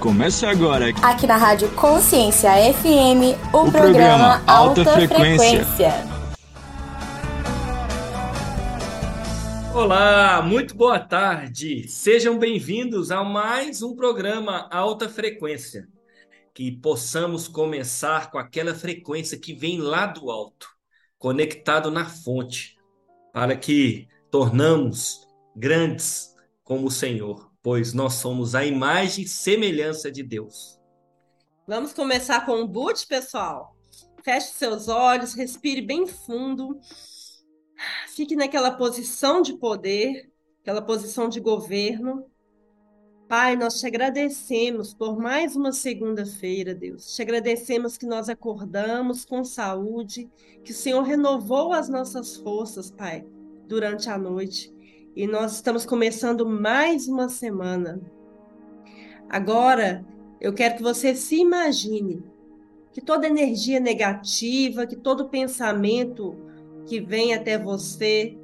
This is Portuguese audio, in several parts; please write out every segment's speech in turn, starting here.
Começa agora. Aqui na Rádio Consciência FM, o, o programa, programa Alta, Alta Frequência. Frequência. Olá, muito boa tarde. Sejam bem-vindos a mais um programa Alta Frequência. Que possamos começar com aquela frequência que vem lá do alto, conectado na fonte, para que tornamos grandes como o Senhor pois nós somos a imagem e semelhança de Deus. Vamos começar com o boot, pessoal. Feche seus olhos, respire bem fundo. Fique naquela posição de poder, aquela posição de governo. Pai, nós te agradecemos por mais uma segunda-feira, Deus. Te agradecemos que nós acordamos com saúde, que o Senhor renovou as nossas forças, Pai, durante a noite e nós estamos começando mais uma semana. Agora, eu quero que você se imagine que toda energia negativa, que todo pensamento que vem até você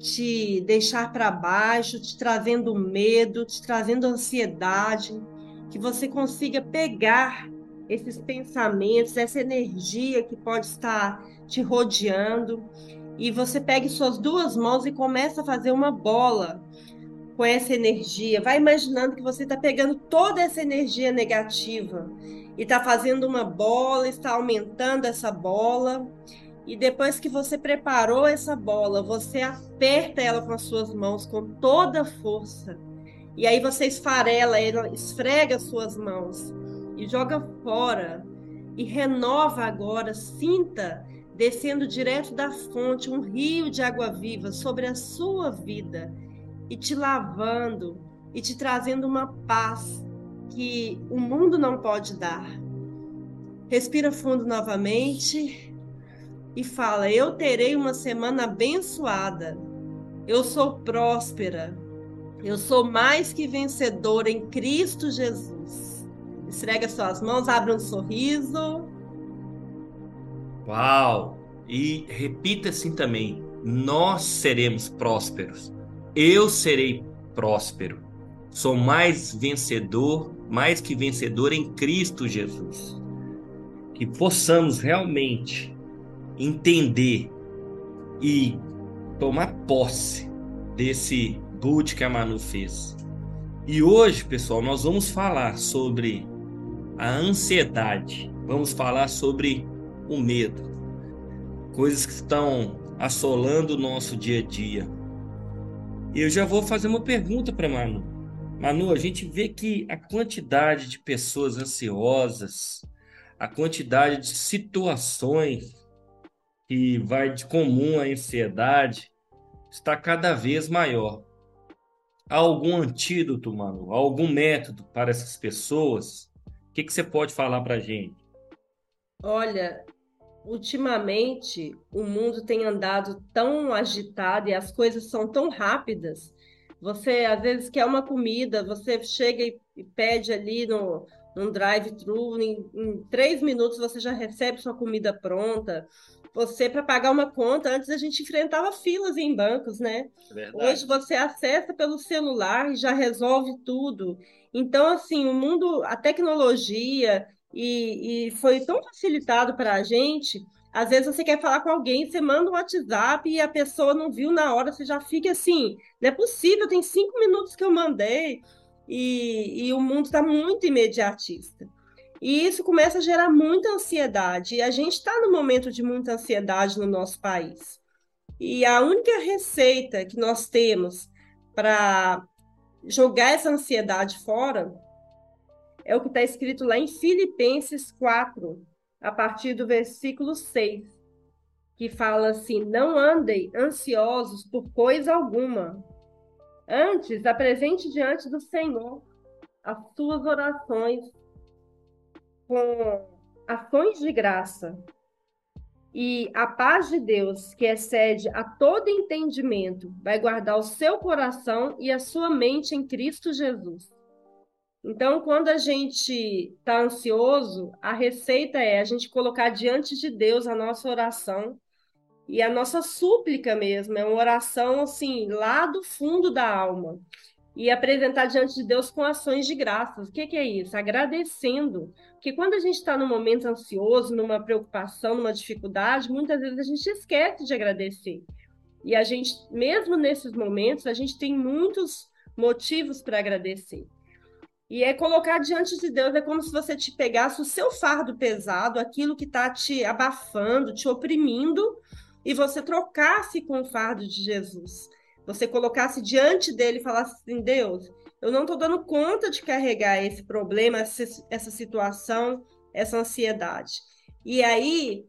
te deixar para baixo, te trazendo medo, te trazendo ansiedade, que você consiga pegar esses pensamentos, essa energia que pode estar te rodeando e você pegue suas duas mãos e começa a fazer uma bola com essa energia. Vai imaginando que você está pegando toda essa energia negativa e está fazendo uma bola, está aumentando essa bola. E depois que você preparou essa bola, você aperta ela com as suas mãos com toda a força. E aí você esfarela ela, esfrega as suas mãos e joga fora. E renova agora, sinta descendo direto da fonte um rio de água viva sobre a sua vida e te lavando e te trazendo uma paz que o mundo não pode dar. Respira fundo novamente e fala: Eu terei uma semana abençoada. Eu sou próspera. Eu sou mais que vencedora em Cristo Jesus. Esfrega suas mãos, abra um sorriso. Uau! E repita assim também: nós seremos prósperos. Eu serei próspero. Sou mais vencedor, mais que vencedor em Cristo Jesus. Que possamos realmente entender e tomar posse desse boot que a Manu fez. E hoje, pessoal, nós vamos falar sobre a ansiedade. Vamos falar sobre o medo, coisas que estão assolando o nosso dia a dia. E eu já vou fazer uma pergunta para Manu. Manu, a gente vê que a quantidade de pessoas ansiosas, a quantidade de situações que vai de comum à ansiedade está cada vez maior. Há algum antídoto, Manu? Há algum método para essas pessoas? O que, que você pode falar para a gente? Olha, ultimamente o mundo tem andado tão agitado e as coisas são tão rápidas. Você às vezes quer uma comida, você chega e pede ali no, num drive-thru, em, em três minutos você já recebe sua comida pronta. Você, para pagar uma conta, antes a gente enfrentava filas em bancos, né? É Hoje você acessa pelo celular e já resolve tudo. Então, assim, o mundo, a tecnologia e, e foi tão facilitado para a gente. Às vezes você quer falar com alguém, você manda um WhatsApp e a pessoa não viu na hora, você já fica assim, não é possível, tem cinco minutos que eu mandei, e, e o mundo está muito imediatista. E isso começa a gerar muita ansiedade, e a gente está no momento de muita ansiedade no nosso país. E a única receita que nós temos para jogar essa ansiedade fora é o que está escrito lá em Filipenses 4, a partir do versículo 6, que fala assim: Não andem ansiosos por coisa alguma. Antes, apresente diante do Senhor as suas orações com ações de graça. E a paz de Deus, que excede a todo entendimento, vai guardar o seu coração e a sua mente em Cristo Jesus. Então, quando a gente está ansioso, a receita é a gente colocar diante de Deus a nossa oração e a nossa súplica mesmo, é uma oração assim, lá do fundo da alma. e apresentar diante de Deus com ações de graças. O que, que é isso? Agradecendo. Porque quando a gente está num momento ansioso, numa preocupação, numa dificuldade, muitas vezes a gente esquece de agradecer. E a gente, mesmo nesses momentos, a gente tem muitos motivos para agradecer. E é colocar diante de Deus, é como se você te pegasse o seu fardo pesado, aquilo que está te abafando, te oprimindo, e você trocasse com o fardo de Jesus. Você colocasse diante dele e falasse assim: Deus, eu não estou dando conta de carregar esse problema, essa, situação, essa ansiedade. E aí,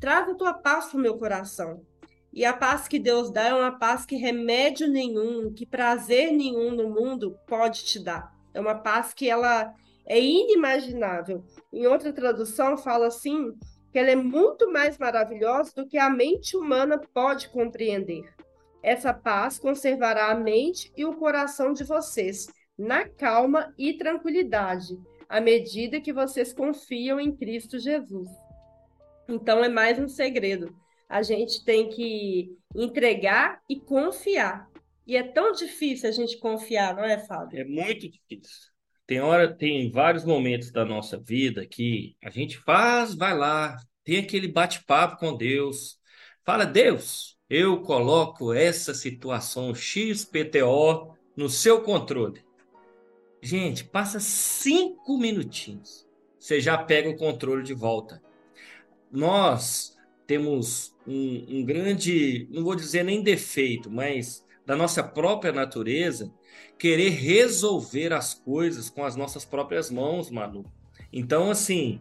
traz a tua paz para o meu coração. E a paz que Deus dá é uma paz que remédio nenhum, que prazer nenhum no mundo pode te dar. É uma paz que ela é inimaginável. Em outra tradução fala assim que ela é muito mais maravilhosa do que a mente humana pode compreender. Essa paz conservará a mente e o coração de vocês na calma e tranquilidade, à medida que vocês confiam em Cristo Jesus. Então é mais um segredo a gente tem que entregar e confiar. E é tão difícil a gente confiar, não é, Fábio? É muito difícil. Tem hora, tem vários momentos da nossa vida que a gente faz, vai lá, tem aquele bate-papo com Deus, fala, Deus, eu coloco essa situação XPTO no seu controle. Gente, passa cinco minutinhos, você já pega o controle de volta. Nós temos um, um grande, não vou dizer nem defeito, mas da nossa própria natureza, querer resolver as coisas com as nossas próprias mãos, Manu. Então, assim,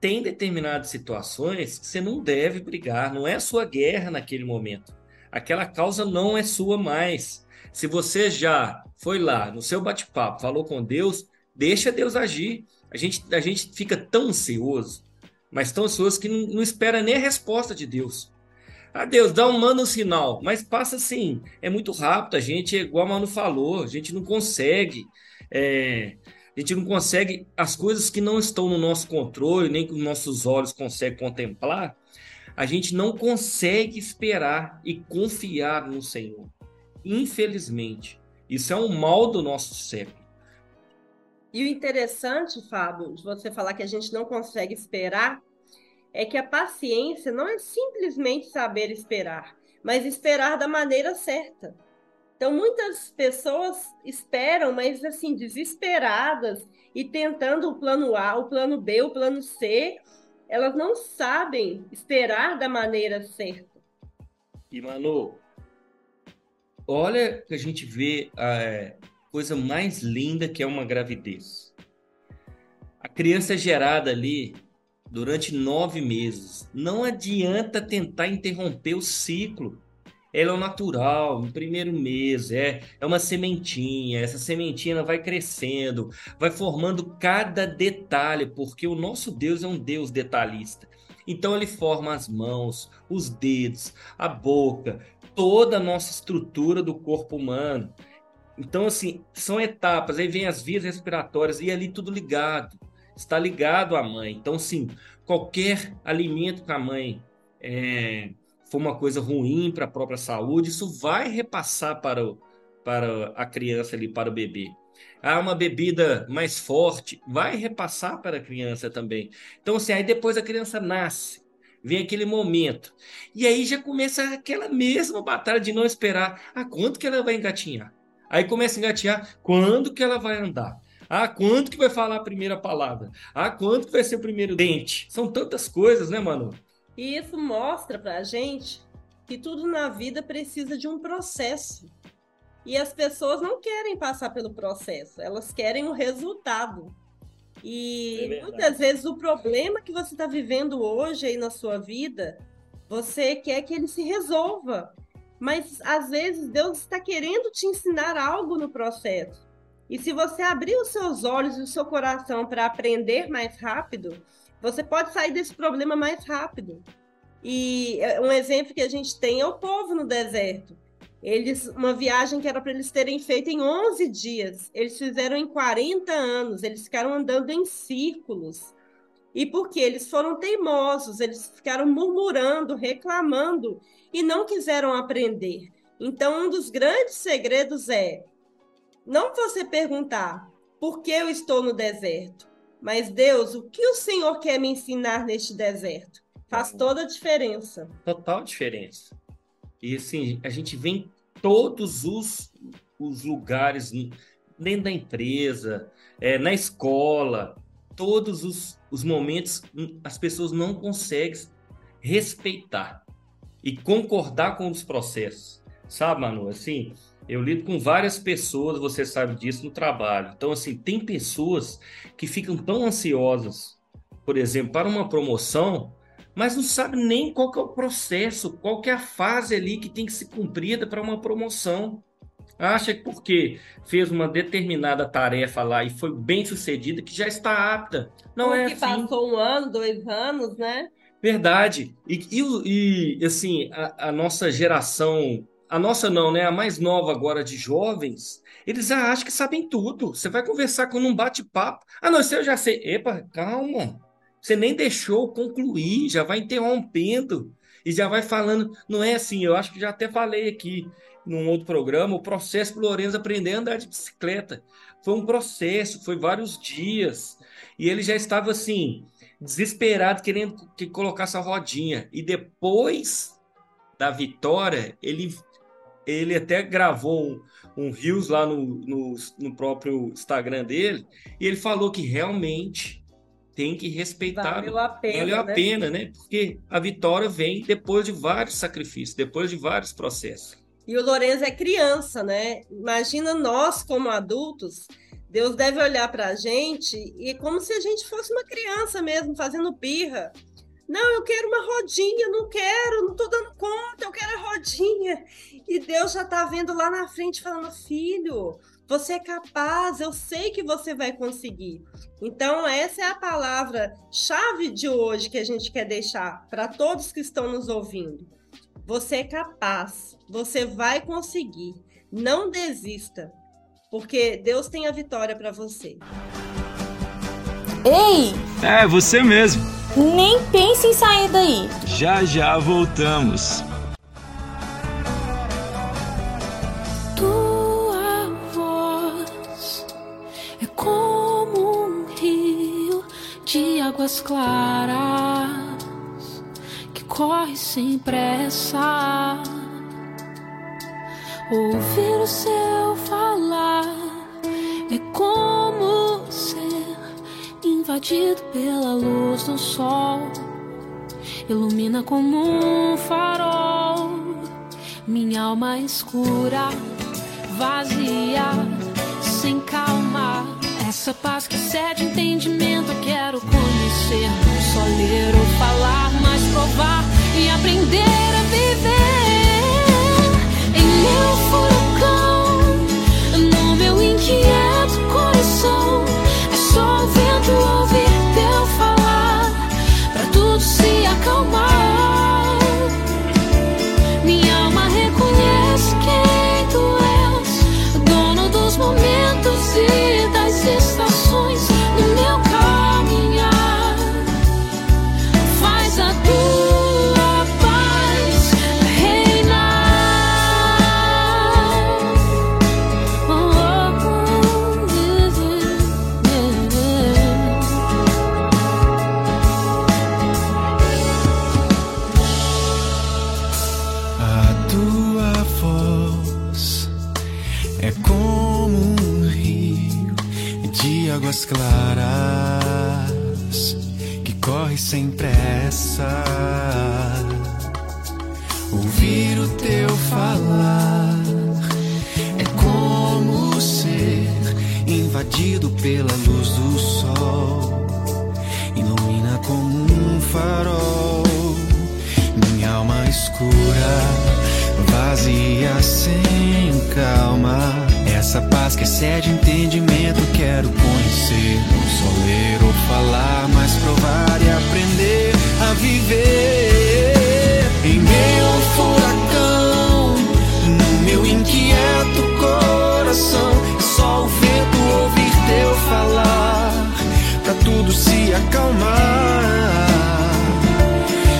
tem determinadas situações que você não deve brigar, não é a sua guerra naquele momento. Aquela causa não é sua mais. Se você já foi lá no seu bate-papo, falou com Deus, deixa Deus agir. A gente, a gente fica tão ansioso, mas tão ansioso que não, não espera nem a resposta de Deus. Ah, Deus, dá um mano um sinal, mas passa assim, é muito rápido, a gente, igual a Mano falou, a gente não consegue, é, a gente não consegue, as coisas que não estão no nosso controle, nem que os nossos olhos conseguem contemplar, a gente não consegue esperar e confiar no Senhor. Infelizmente, isso é um mal do nosso século. E o interessante, Fábio, de você falar que a gente não consegue esperar, é que a paciência não é simplesmente saber esperar, mas esperar da maneira certa. Então, muitas pessoas esperam, mas assim, desesperadas e tentando o plano A, o plano B, o plano C, elas não sabem esperar da maneira certa. E, Manu, olha que a gente vê a é, coisa mais linda que é uma gravidez. A criança é gerada ali durante nove meses. Não adianta tentar interromper o ciclo. Ela é o natural, no primeiro mês, é, é uma sementinha. Essa sementinha vai crescendo, vai formando cada detalhe, porque o nosso Deus é um Deus detalhista. Então ele forma as mãos, os dedos, a boca, toda a nossa estrutura do corpo humano. Então, assim, são etapas, aí vem as vias respiratórias e ali tudo ligado está ligado à mãe. Então, sim, qualquer alimento que a mãe é, for uma coisa ruim para a própria saúde, isso vai repassar para, o, para a criança ali, para o bebê. Ah, uma bebida mais forte, vai repassar para a criança também. Então, assim, aí depois a criança nasce, vem aquele momento. E aí já começa aquela mesma batalha de não esperar. Ah, quanto que ela vai engatinhar? Aí começa a engatinhar, quando que ela vai andar? Ah, quanto que vai falar a primeira palavra? Ah, quanto que vai ser o primeiro dente? São tantas coisas, né, mano? E isso mostra pra gente que tudo na vida precisa de um processo. E as pessoas não querem passar pelo processo, elas querem o resultado. E é muitas vezes o problema que você está vivendo hoje aí na sua vida, você quer que ele se resolva. Mas às vezes Deus está querendo te ensinar algo no processo. E se você abrir os seus olhos e o seu coração para aprender mais rápido, você pode sair desse problema mais rápido. E é, um exemplo que a gente tem é o povo no deserto. Eles, uma viagem que era para eles terem feito em 11 dias, eles fizeram em 40 anos, eles ficaram andando em círculos. E porque eles foram teimosos, eles ficaram murmurando, reclamando e não quiseram aprender. Então, um dos grandes segredos é não você perguntar por que eu estou no deserto, mas Deus, o que o Senhor quer me ensinar neste deserto? Faz toda a diferença. Total diferença. E assim, a gente vê em todos os, os lugares, dentro da empresa, é, na escola, todos os, os momentos, as pessoas não conseguem respeitar e concordar com os processos. Sabe, Manu? Assim, eu lido com várias pessoas, você sabe disso, no trabalho. Então, assim, tem pessoas que ficam tão ansiosas, por exemplo, para uma promoção, mas não sabe nem qual que é o processo, qual que é a fase ali que tem que ser cumprida para uma promoção. Acha que porque fez uma determinada tarefa lá e foi bem sucedida, que já está apta. Não porque é assim. passou um ano, dois anos, né? Verdade. E, e, e assim, a, a nossa geração a nossa não, né? A mais nova agora de jovens, eles já acham que sabem tudo. Você vai conversar com um bate-papo. Ah, não, isso eu já sei. Epa, calma. Você nem deixou concluir, já vai interrompendo e já vai falando. Não é assim, eu acho que já até falei aqui num outro programa, o processo para o Lourenço aprender a andar de bicicleta. Foi um processo, foi vários dias. E ele já estava assim, desesperado, querendo que colocasse a rodinha. E depois da vitória, ele ele até gravou um, um Reels lá no, no, no, próprio Instagram dele, e ele falou que realmente tem que respeitar. Valeu a pena. Valeu a né? pena, né? Porque a vitória vem depois de vários sacrifícios, depois de vários processos. E o Lourenço é criança, né? Imagina nós, como adultos, Deus deve olhar para a gente e como se a gente fosse uma criança mesmo, fazendo birra. Não, eu quero uma rodinha, não quero, não estou dando conta, eu quero a rodinha. E Deus já está vendo lá na frente, falando: filho, você é capaz, eu sei que você vai conseguir. Então, essa é a palavra-chave de hoje que a gente quer deixar para todos que estão nos ouvindo. Você é capaz, você vai conseguir. Não desista, porque Deus tem a vitória para você. Ei! É, você mesmo. Nem pense em sair daí. Já já voltamos. Tua voz é como um rio de águas claras que corre sem pressa. Ouvir o seu falar é como invadido pela luz do sol, ilumina como um farol. Minha alma escura, vazia, sem calma. Essa paz que cede entendimento eu quero conhecer, não só ler ou falar, mas provar e aprender a viver. Em meu furacão, no meu inquieto águas claras que corre sem pressa. Ouvir o teu falar é como ser invadido pela luz do sol. Ilumina como um farol minha alma escura, vazia sem calma. Essa paz que excede entendimento, quero conhecer. Não só ler ou falar, mas provar e aprender a viver. Em ao furacão, no meu inquieto coração, só o vento ouvir teu falar, pra tudo se acalmar.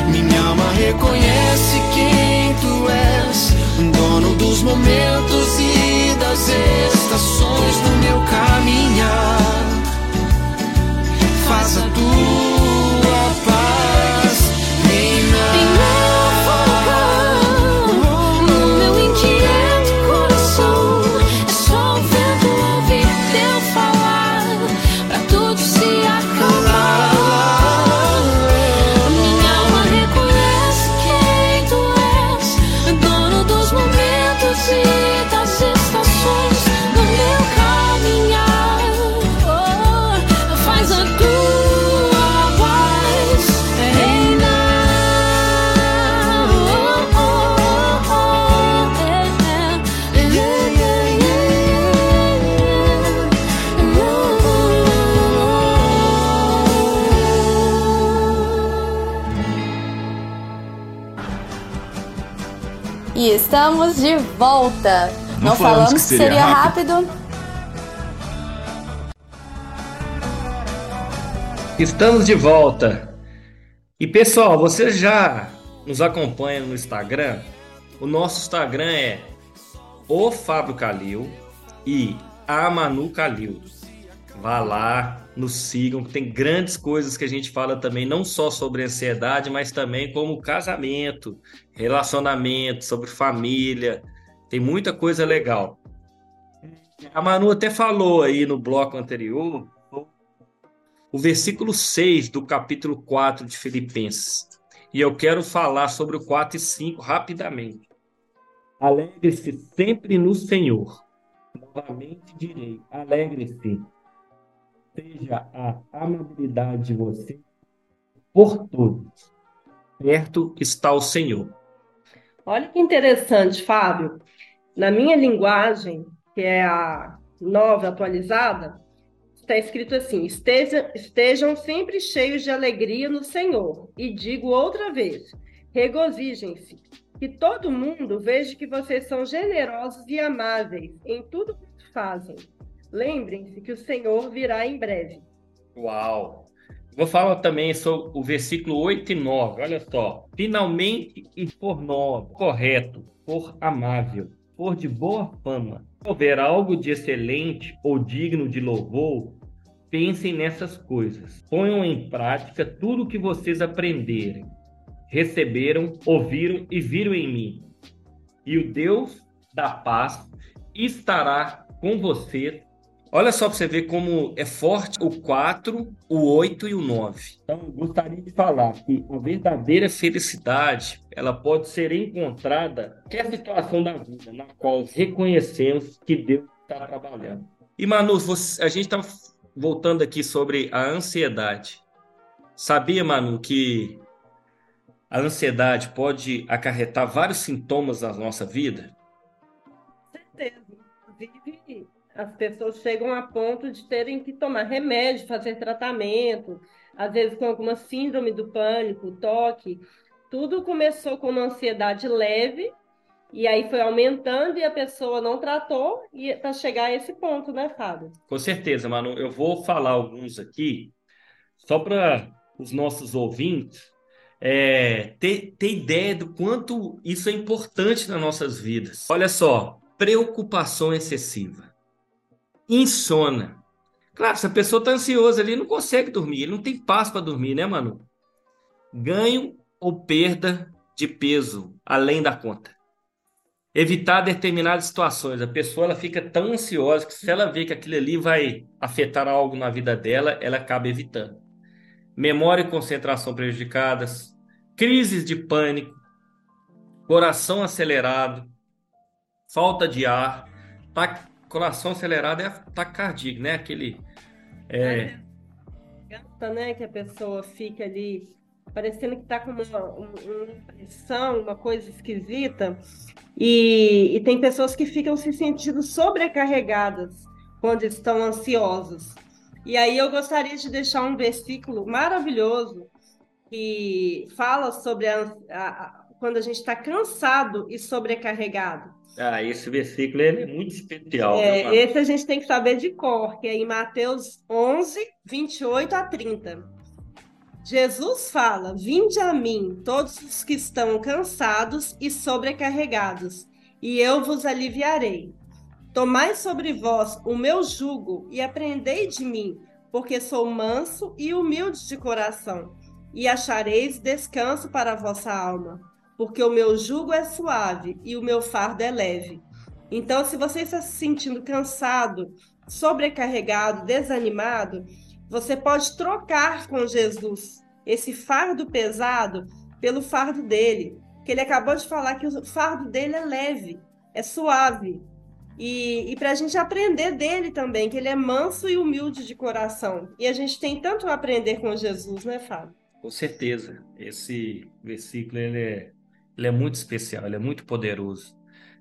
Minha alma reconhece és, dono dos momentos e das estações do meu caminhar. Faça tudo. Estamos de volta. Não Não, falamos falamos que que seria seria rápido. Estamos de volta. E pessoal, vocês já nos acompanham no Instagram? O nosso Instagram é o Fábio Calil e a Manu Calil. Vá lá, nos sigam, que tem grandes coisas que a gente fala também, não só sobre ansiedade, mas também como casamento, relacionamento, sobre família. Tem muita coisa legal. A Manu até falou aí no bloco anterior o versículo 6 do capítulo 4 de Filipenses. E eu quero falar sobre o 4 e 5 rapidamente. Alegre-se sempre no Senhor. Novamente direi: alegre-se. Seja a amabilidade de você por todos. Perto está o Senhor. Olha que interessante, Fábio. Na minha linguagem, que é a nova atualizada, está escrito assim: "Esteja- estejam sempre cheios de alegria no Senhor. E digo outra vez: regozijem-se. Que todo mundo veja que vocês são generosos e amáveis em tudo que fazem. Lembrem-se que o Senhor virá em breve. Uau! Vou falar também sobre o versículo 8 e 9. Olha só. Finalmente e for novo, correto, for amável, for de boa fama, se houver algo de excelente ou digno de louvor, pensem nessas coisas. Ponham em prática tudo o que vocês aprenderem, receberam, ouviram e viram em mim. E o Deus da paz estará com vocês. Olha só para você ver como é forte o 4, o 8 e o 9. Então, gostaria de falar que a verdadeira felicidade, ela pode ser encontrada em qualquer situação da vida na qual reconhecemos que Deus está trabalhando. E Manu, você- a gente está voltando aqui sobre a ansiedade. Sabia, Manu, que a ansiedade pode acarretar vários sintomas na nossa vida? As pessoas chegam a ponto de terem que tomar remédio, fazer tratamento, às vezes com alguma síndrome do pânico, toque. Tudo começou com uma ansiedade leve, e aí foi aumentando e a pessoa não tratou, e para chegar a esse ponto, né, Fábio? Com certeza, Manu. Eu vou falar alguns aqui, só para os nossos ouvintes é, ter, ter ideia do quanto isso é importante nas nossas vidas. Olha só, preocupação excessiva, insônia. Claro, se a pessoa está ansiosa ali, não consegue dormir, ele não tem paz para dormir, né, Manu? Ganho ou perda de peso além da conta. Evitar determinadas situações. A pessoa ela fica tão ansiosa que se ela vê que aquilo ali vai afetar algo na vida dela, ela acaba evitando. Memória e concentração prejudicadas, crises de pânico, coração acelerado, falta de ar, tá, coração acelerado é taquicardia, né? Aquele é, Garganta, né, que a pessoa fica ali parecendo que está com uma, um- uma pressão, uma coisa esquisita. E, e tem pessoas que ficam se sentindo sobrecarregadas quando estão ansiosas. E aí eu gostaria de deixar um versículo maravilhoso que fala sobre a, a- a- quando a gente está cansado e sobrecarregado. Ah, esse versículo é muito especial, É, Manu? esse a gente tem que saber de cor, que é em Mateus 11, 28 a 30. Jesus fala: Vinde a mim, todos os que estão cansados e sobrecarregados, e eu vos aliviarei. Tomai sobre vós o meu jugo e aprendei de mim, porque sou manso e humilde de coração, e achareis descanso para a vossa alma, porque o meu jugo é suave e o meu fardo é leve. Então, se você está se sentindo cansado, sobrecarregado, desanimado, você pode trocar com Jesus esse fardo pesado pelo fardo dele, que ele acabou de falar que o fardo dele é leve, é suave. E, e para a gente aprender dele também, que ele é manso e humilde de coração. E a gente tem tanto a aprender com Jesus, né, Fábio? Com certeza. Esse versículo ele é, ele é muito especial, ele é muito poderoso.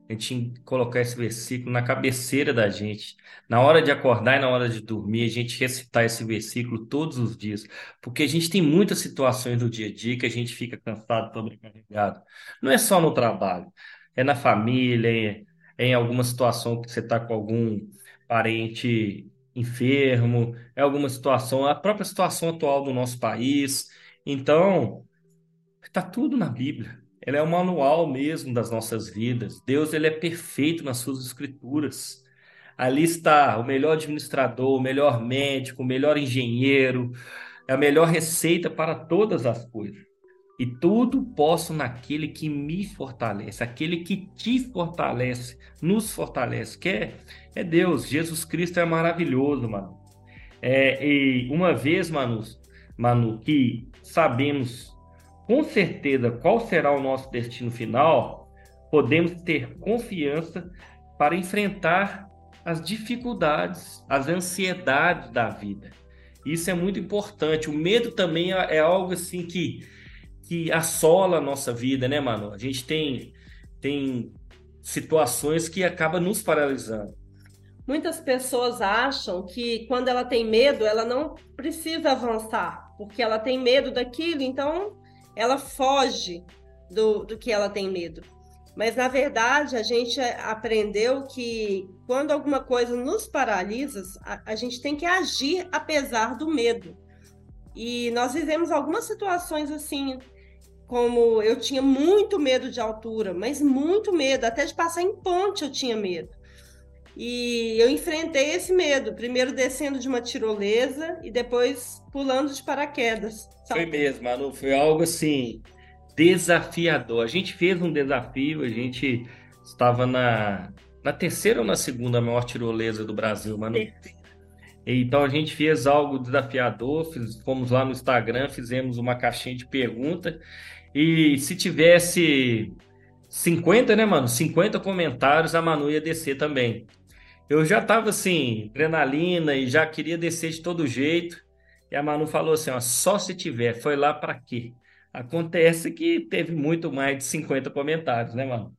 A gente colocar esse versículo na cabeceira da gente, na hora de acordar e na hora de dormir, a gente recitar esse versículo todos os dias, porque a gente tem muitas situações do dia a dia que a gente fica cansado, sobrecarregado. Não é só no trabalho. é na família, é em alguma situação que você está com algum parente enfermo, é alguma situação, a própria situação atual do nosso país. Então, está tudo na Bíblia. Ela é o manual mesmo das nossas vidas. Deus ele é perfeito nas suas escrituras. Ali está o melhor administrador, o melhor médico, o melhor engenheiro, a melhor receita para todas as coisas. E tudo posso naquele que me fortalece, aquele que te fortalece, nos fortalece, que é, é Deus. Jesus Cristo é maravilhoso, mano. É, e uma vez, Manu, Manu, que sabemos com certeza qual será o nosso destino final, podemos ter confiança para enfrentar as dificuldades, as ansiedades da vida. Isso é muito importante. O medo também é, é algo assim que que assola a nossa vida, né, mano? A gente tem, tem situações que acabam nos paralisando. Muitas pessoas acham que quando ela tem medo, ela não precisa avançar, porque ela tem medo daquilo, então ela foge do, do que ela tem medo. Mas, na verdade, a gente aprendeu que quando alguma coisa nos paralisa, a, a gente tem que agir apesar do medo. E nós vivemos algumas situações assim como eu tinha muito medo de altura, mas muito medo, até de passar em ponte eu tinha medo. E eu enfrentei esse medo, primeiro descendo de uma tirolesa e depois pulando de paraquedas. Foi mesmo, Manu, foi algo assim desafiador. A gente fez um desafio, a gente estava na, na terceira ou na segunda maior tirolesa do Brasil, Manu. Então a gente fez algo desafiador, fomos lá no Instagram, fizemos uma caixinha de pergunta e se tivesse 50, né, mano? 50 comentários, a Manu ia descer também. Eu já tava assim, adrenalina e já queria descer de todo jeito. E a Manu falou assim: ó, só se tiver, foi lá para quê? Acontece que teve muito mais de 50 comentários, né, Manu?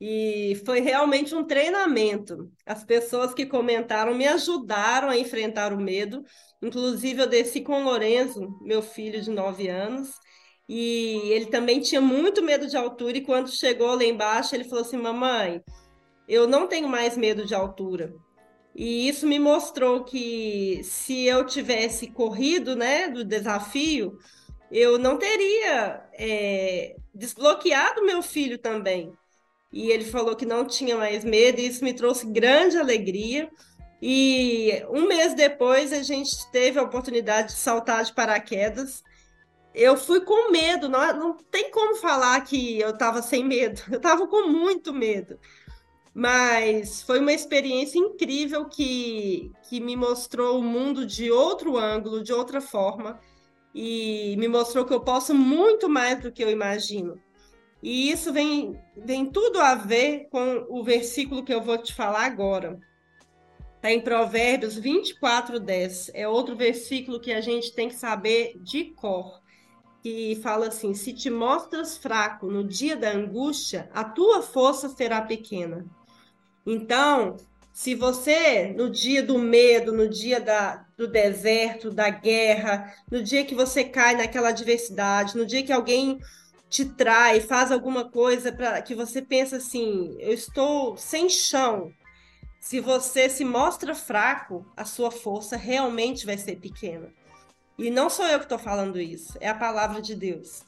E foi realmente um treinamento. As pessoas que comentaram me ajudaram a enfrentar o medo. Inclusive, eu desci com o Lorenzo, meu filho de 9 anos, e ele também tinha muito medo de altura. E quando chegou lá embaixo, ele falou assim: Mamãe, eu não tenho mais medo de altura. E isso me mostrou que se eu tivesse corrido né, do desafio, eu não teria é, desbloqueado meu filho também. E ele falou que não tinha mais medo, e isso me trouxe grande alegria. E um mês depois a gente teve a oportunidade de saltar de paraquedas eu fui com medo, não, não tem como falar que eu estava sem medo, eu estava com muito medo. Mas foi uma experiência incrível que, que me mostrou o mundo de outro ângulo, de outra forma, e me mostrou que eu posso muito mais do que eu imagino. E isso vem, vem tudo a ver com o versículo que eu vou te falar agora. Está em Provérbios 24, 10. É outro versículo que a gente tem que saber de cor que fala assim: se te mostras fraco no dia da angústia, a tua força será pequena. Então, se você, no dia do medo, no dia da, do deserto, da guerra, no dia que você cai naquela adversidade, no dia que alguém te trai, faz alguma coisa para que você pensa assim, eu estou sem chão. Se você se mostra fraco, a sua força realmente vai ser pequena. E não sou eu que estou falando isso, é a palavra de Deus.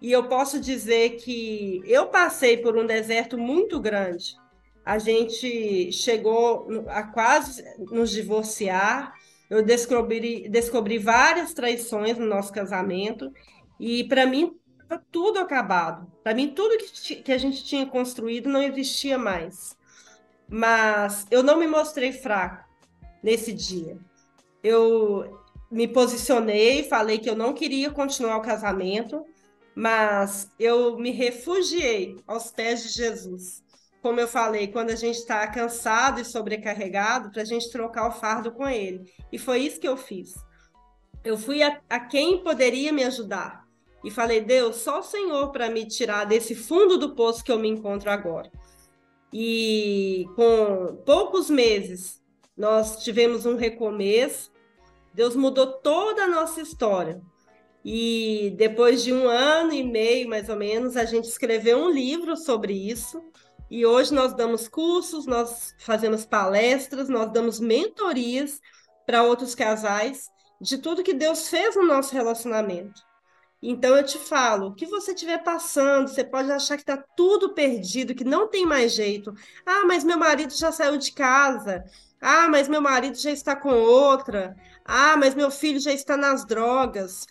E eu posso dizer que eu passei por um deserto muito grande. A gente chegou a quase nos divorciar. Eu descobri, descobri várias traições no nosso casamento. E para mim, tudo acabado. Para mim, tudo que, que a gente tinha construído não existia mais. Mas eu não me mostrei fraco nesse dia. Eu, me posicionei, falei que eu não queria continuar o casamento, mas eu me refugiei aos pés de Jesus. Como eu falei, quando a gente está cansado e sobrecarregado, para a gente trocar o fardo com ele. E foi isso que eu fiz. Eu fui a, a quem poderia me ajudar. E falei, Deus, só o Senhor para me tirar desse fundo do poço que eu me encontro agora. E com poucos meses, nós tivemos um recomeço Deus mudou toda a nossa história. E depois de um ano e meio, mais ou menos, a gente escreveu um livro sobre isso. E hoje nós damos cursos, nós fazemos palestras, nós damos mentorias para outros casais de tudo que Deus fez no nosso relacionamento. Então eu te falo, o que você estiver passando, você pode achar que está tudo perdido, que não tem mais jeito. Ah, mas meu marido já saiu de casa. Ah, mas meu marido já está com outra. Ah, mas meu filho já está nas drogas.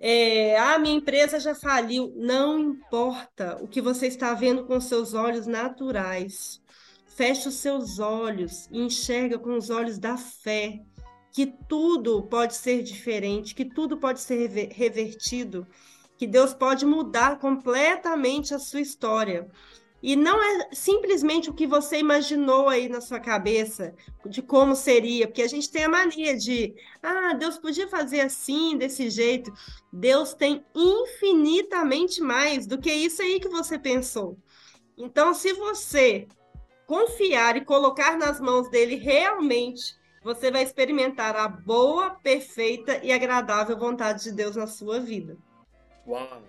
É, ah, minha empresa já faliu. Não importa o que você está vendo com seus olhos naturais. Feche os seus olhos e enxerga com os olhos da fé que tudo pode ser diferente, que tudo pode ser revertido, que Deus pode mudar completamente a sua história. E não é simplesmente o que você imaginou aí na sua cabeça de como seria, porque a gente tem a mania de, ah, Deus podia fazer assim, desse jeito. Deus tem infinitamente mais do que isso aí que você pensou. Então, se você confiar e colocar nas mãos dele realmente você vai experimentar a boa, perfeita e agradável vontade de Deus na sua vida. Uau!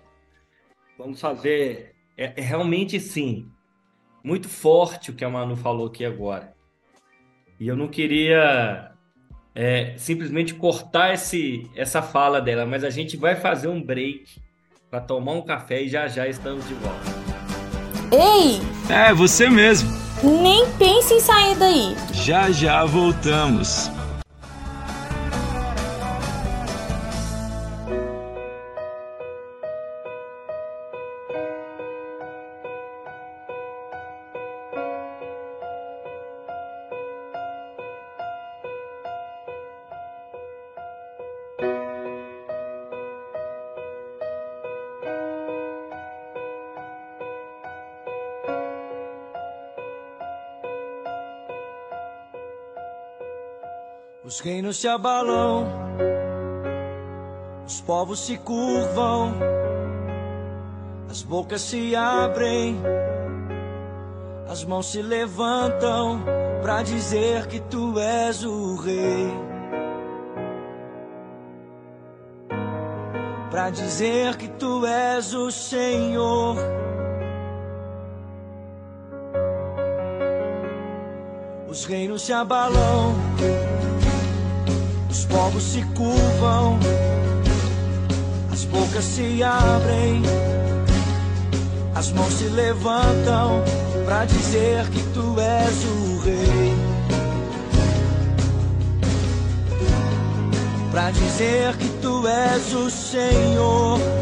Vamos fazer. É, é realmente sim. Muito forte o que a Manu falou aqui agora. E eu não queria é, simplesmente cortar esse, essa fala dela, mas a gente vai fazer um break para tomar um café e já já estamos de volta. Ei! É, você mesmo. Nem pense em sair daí. Já já voltamos. Os reinos se abalam, os povos se curvam, as bocas se abrem, as mãos se levantam para dizer que tu és o rei. Para dizer que tu és o Senhor. Os reinos se abalam os povos se curvam, as bocas se abrem, as mãos se levantam para dizer que tu és o rei. Para dizer que tu és o Senhor.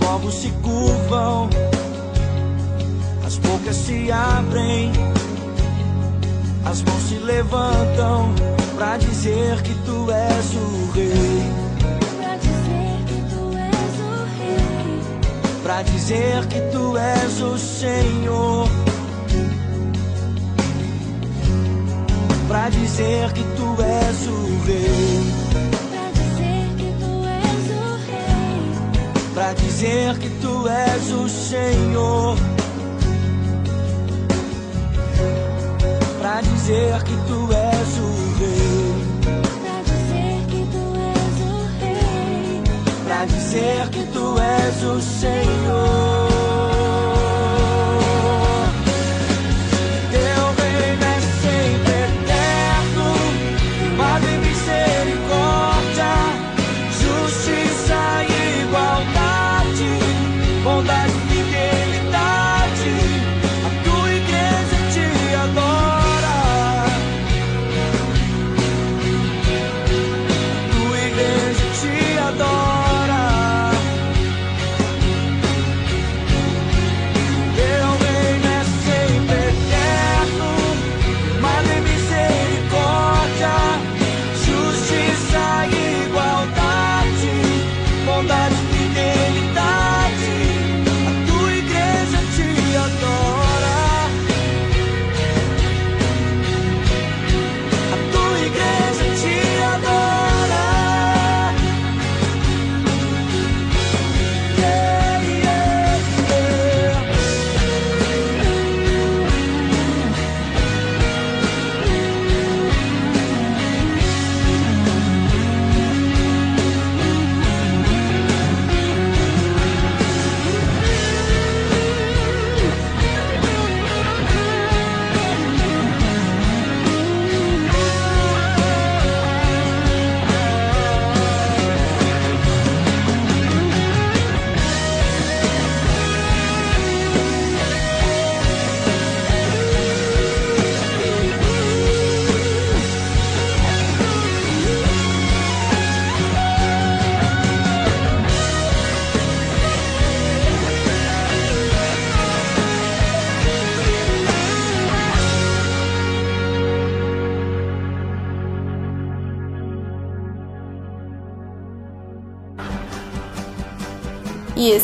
povos se curvam, as bocas se abrem, as mãos se levantam pra dizer que tu és o rei. Pra dizer que tu és o rei. Pra dizer que tu és o Senhor. Pra dizer que tu és o rei. Dizer que tu és o Senhor. Pra dizer que tu és o Rei. Pra dizer que tu és o Rei. Pra dizer que tu és o Senhor.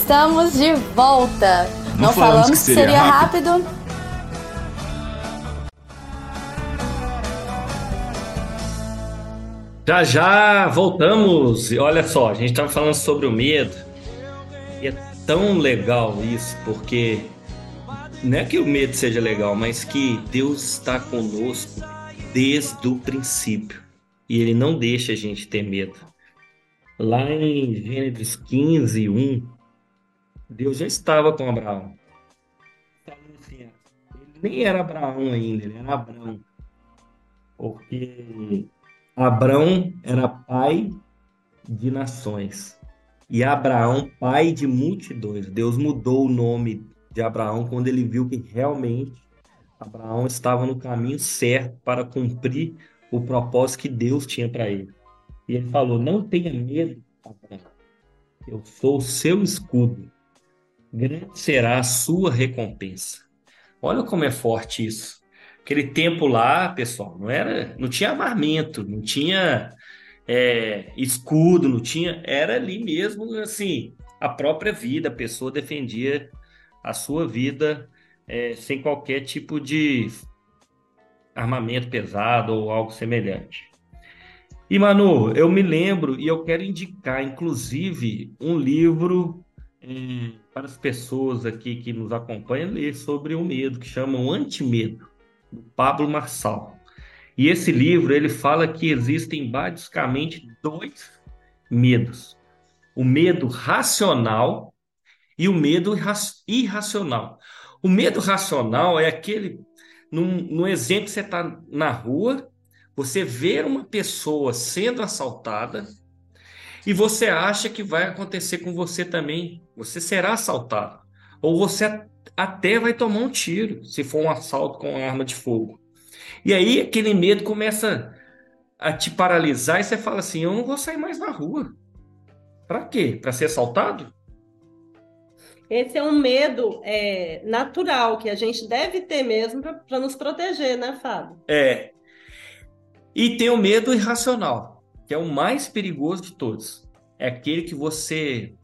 Estamos de volta. Não falamos que seria rápido. Já já voltamos. E olha só, a gente estava falando sobre o medo. E é tão legal isso, porque não é que o medo seja legal, mas que Deus está conosco desde o princípio. E Ele não deixa a gente ter medo. Lá em Gênesis 15, 1, Deus já estava com Abraão. Assim, ele nem era Abraão ainda, ele era Abrão. Porque Abrão era pai de nações e Abraão pai de multidões. Deus mudou o nome de Abraão quando ele viu que realmente Abraão estava no caminho certo para cumprir o propósito que Deus tinha para ele. E ele falou: Não tenha medo, Abraão. Eu sou o seu escudo. Grande será a sua recompensa. Olha como é forte isso. Aquele tempo lá, pessoal, não era, não tinha armamento, não tinha é, escudo, não tinha, era ali mesmo, assim, a própria vida. A pessoa defendia a sua vida é, sem qualquer tipo de armamento pesado ou algo semelhante. E Manu, eu me lembro e eu quero indicar, inclusive, um livro para as pessoas aqui que nos acompanham ler sobre o medo, que chama o Antimedo, do Pablo Marçal. E esse livro ele fala que existem basicamente dois medos: o medo racional e o medo irracional. O medo racional é aquele, num exemplo, você está na rua, você vê uma pessoa sendo assaltada e você acha que vai acontecer com você também. Você será assaltado. Ou você até vai tomar um tiro, se for um assalto com arma de fogo. E aí aquele medo começa a te paralisar e você fala assim: eu não vou sair mais na rua. Para quê? Para ser assaltado? Esse é um medo é, natural que a gente deve ter mesmo para nos proteger, né, Fábio? É. E tem o medo irracional, que é o mais perigoso de todos. É aquele que você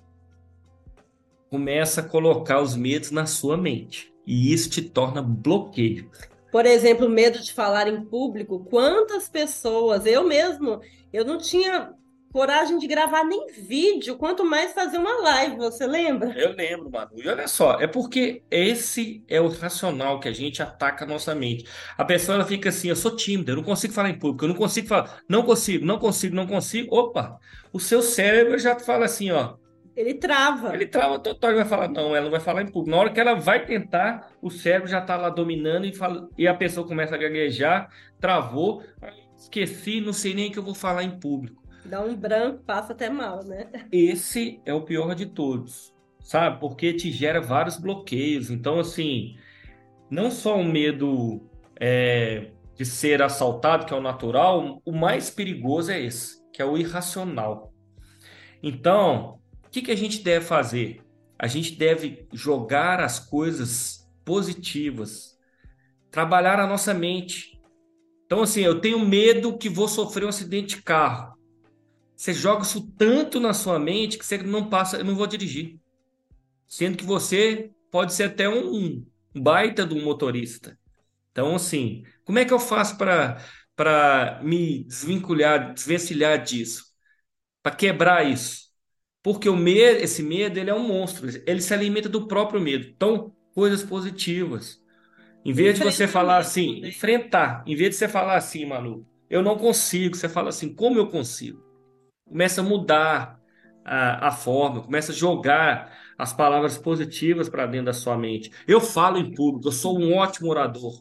começa a colocar os medos na sua mente. E isso te torna bloqueio. Por exemplo, medo de falar em público. Quantas pessoas, eu mesmo, eu não tinha coragem de gravar nem vídeo, quanto mais fazer uma live, você lembra? Eu lembro, Manu. E olha só, é porque esse é o racional que a gente ataca a nossa mente. A pessoa ela fica assim, eu sou tímida, eu não consigo falar em público, eu não consigo falar, não consigo, não consigo, não consigo. Opa, o seu cérebro já fala assim, ó. Ele trava. Ele trava total e vai falar, não, ela não vai falar em público. Na hora que ela vai tentar, o cérebro já tá lá dominando e, fala, e a pessoa começa a gaguejar, travou, esqueci, não sei nem o que eu vou falar em público. Dá um branco, passa até mal, né? esse é o pior de todos, sabe? Porque te gera vários bloqueios. Então, assim, não só o medo é, de ser assaltado, que é o natural, o mais perigoso é esse, que é o irracional. Então, o que, que a gente deve fazer? A gente deve jogar as coisas positivas, trabalhar a nossa mente. Então, assim, eu tenho medo que vou sofrer um acidente de carro. Você joga isso tanto na sua mente que você não passa, eu não vou dirigir. Sendo que você pode ser até um, um baita de um motorista. Então, assim, como é que eu faço para para me desvincular, desvencilhar disso? Para quebrar isso? Porque o medo, esse medo, ele é um monstro. Ele se alimenta do próprio medo. Então, coisas positivas. Em vez de você falar assim, enfrentar. Em vez de você falar assim, Manu, eu não consigo. Você fala assim, como eu consigo? Começa a mudar a, a forma, começa a jogar as palavras positivas para dentro da sua mente. Eu falo em público, eu sou um ótimo orador.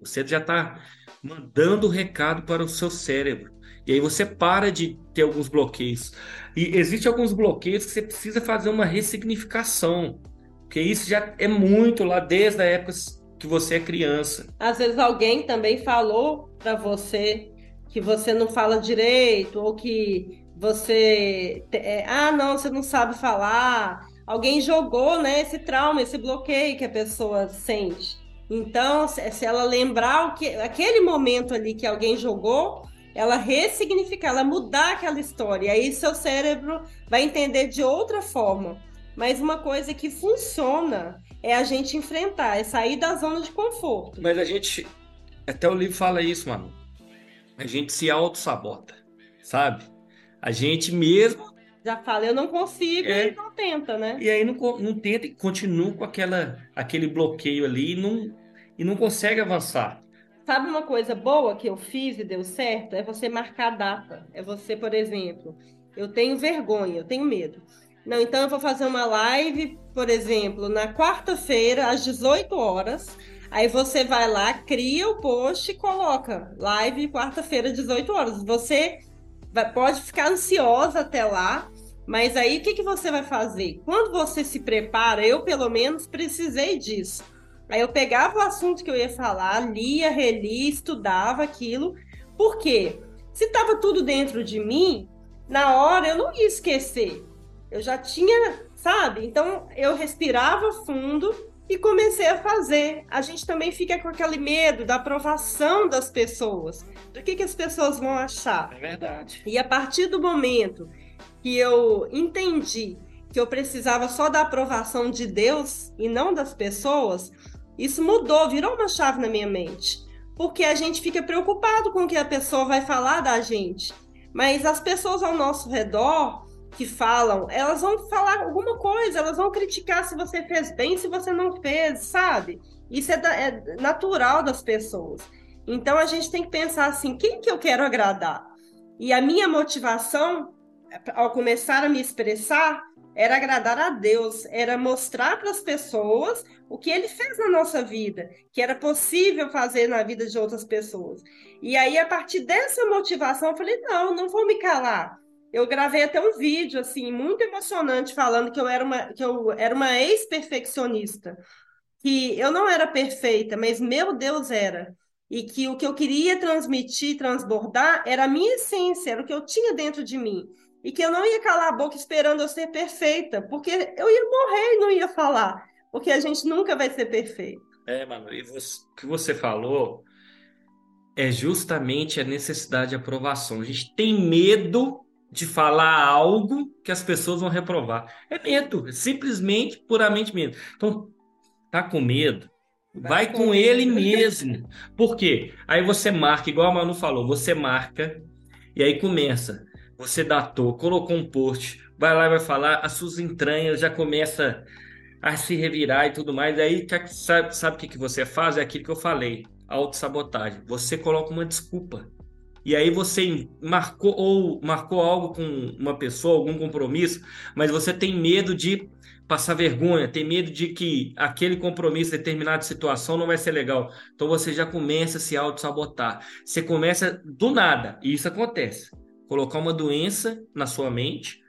Você já está mandando o recado para o seu cérebro. E aí você para de ter alguns bloqueios. E existem alguns bloqueios que você precisa fazer uma ressignificação. Porque isso já é muito lá desde a época que você é criança. Às vezes alguém também falou para você que você não fala direito ou que você é, ah não você não sabe falar. Alguém jogou né esse trauma esse bloqueio que a pessoa sente. Então se ela lembrar o que aquele momento ali que alguém jogou ela ressignificar ela mudar aquela história. Aí seu cérebro vai entender de outra forma. Mas uma coisa que funciona é a gente enfrentar é sair da zona de conforto. Mas a gente até o livro fala isso mano. A gente se auto sabota sabe a gente mesmo. Já fala, eu não consigo É. e não tenta, né? E aí não, não tenta e continua com aquela, aquele bloqueio ali e não, e não consegue avançar. Sabe uma coisa boa que eu fiz e deu certo? É você marcar a data. É você, por exemplo, eu tenho vergonha, eu tenho medo. Não, então eu vou fazer uma live, por exemplo, na quarta-feira, às 18 horas. Aí você vai lá, cria o post e coloca live quarta-feira, 18 horas. Você vai- pode ficar ansiosa até lá, mas aí o que, que você vai fazer? Quando você se prepara, eu pelo menos precisei disso. Aí eu pegava o assunto que eu ia falar, lia, relia, estudava aquilo. Por quê? Se estava tudo dentro de mim, na hora eu não ia esquecer. Eu já tinha, sabe? Então eu respirava fundo e comecei a fazer. A gente também fica com aquele medo da aprovação das pessoas. Do que, que as pessoas vão achar? É verdade. E a partir do momento que eu entendi que eu precisava só da aprovação de Deus e não das pessoas, isso mudou, virou uma chave na minha mente. Porque a gente fica preocupado com o que a pessoa vai falar da gente. Mas as pessoas ao nosso redor que falam, elas vão falar alguma coisa, elas vão criticar se você fez bem, se você não fez, sabe? Isso é, da- é natural das pessoas. Então a gente tem que pensar assim, quem que eu quero agradar? E a minha motivação, ao começar a me expressar, era agradar a Deus, era mostrar para as pessoas o que Ele fez na nossa vida, que era possível fazer na vida de outras pessoas. E aí, a partir dessa motivação, eu falei: não, não vou me calar. Eu gravei até um vídeo assim muito emocionante falando que eu era uma que eu era uma ex-perfeccionista, que eu não era perfeita, mas meu Deus era e que o que eu queria transmitir, transbordar, era a minha essência, era o que eu tinha dentro de mim. E que eu não ia calar a boca esperando eu ser perfeita, porque eu ia morrer e não ia falar, porque a gente nunca vai ser perfeito. É, mano, e você- o que você falou é justamente a necessidade de aprovação. A gente tem medo de falar algo que as pessoas vão reprovar. É medo, é simplesmente, puramente medo. Então, tá com medo? Vai com ele mesmo. Por quê? Aí você marca, igual a Manu falou, você marca e aí começa. você datou, colocou um post, vai lá e vai falar, as suas entranhas já começa a se revirar e tudo mais. Aí sabe, sabe o que, que você faz? É aquilo que eu falei, autossabotagem. Você coloca uma desculpa. E aí você marcou ou marcou algo com uma pessoa, algum compromisso, mas você tem medo de passar vergonha, tem medo de que aquele compromisso, determinada situação não vai ser legal. Então você já começa a se auto-sabotar. Você começa do nada, e isso acontece. Colocar uma doença na sua mente,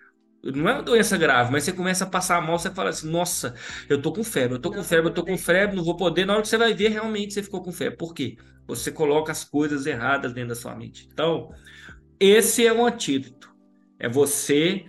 não é uma doença grave, mas você começa a passar mal, você fala assim, nossa, eu tô com febre, eu tô com febre, eu tô com febre, não vou poder. Na hora que você vai ver, realmente você ficou com febre. Por quê? Você coloca as coisas erradas dentro da sua mente. Então, esse é um antídoto. É você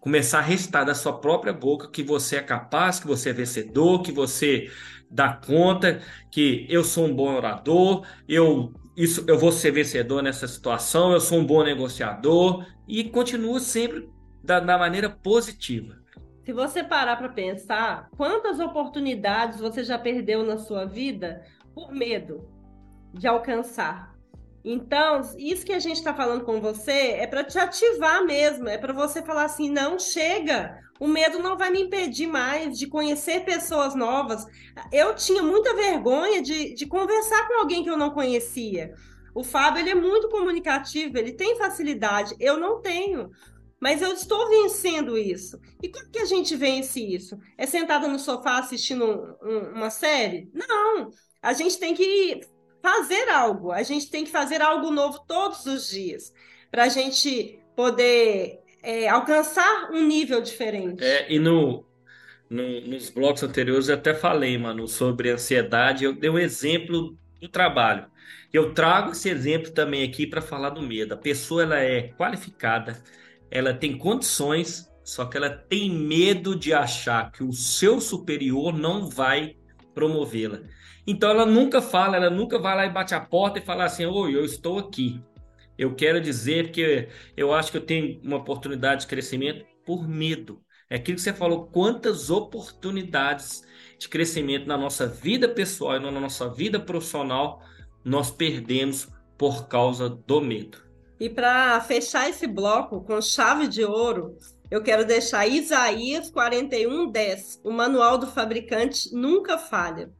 começar a recitar da sua própria boca que você é capaz, que você é vencedor, que você dá conta, que eu sou um bom orador, eu isso eu vou ser vencedor nessa situação, eu sou um bom negociador e continua sempre da, da maneira positiva. Se você parar para pensar, quantas oportunidades você já perdeu na sua vida por medo de alcançar? Então, isso que a gente está falando com você é para te ativar mesmo, é para você falar assim: não, chega, o medo não vai me impedir mais de conhecer pessoas novas. Eu tinha muita vergonha de, de conversar com alguém que eu não conhecia. O Fábio ele é muito comunicativo, ele tem facilidade, eu não tenho. Mas eu estou vencendo isso. E como que a gente vence isso? É sentada no sofá assistindo um, um, uma série? Não. A gente tem que fazer algo. A gente tem que fazer algo novo todos os dias para a gente poder é, alcançar um nível diferente. É, e no, no, nos blocos anteriores eu até falei, mano, sobre ansiedade. Eu dei um exemplo do trabalho. Eu trago esse exemplo também aqui para falar do medo. A pessoa ela é qualificada, ela tem condições, só que ela tem medo de achar que o seu superior não vai promovê-la. Então ela nunca fala, ela nunca vai lá e bate a porta e fala assim: Oi, eu estou aqui. Eu quero dizer que eu acho que eu tenho uma oportunidade de crescimento por medo. É aquilo que você falou, quantas oportunidades de crescimento na nossa vida pessoal e na nossa vida profissional nós perdemos por causa do medo. E para fechar esse bloco com chave de ouro, eu quero deixar Isaías 41:10. O manual do fabricante nunca falha.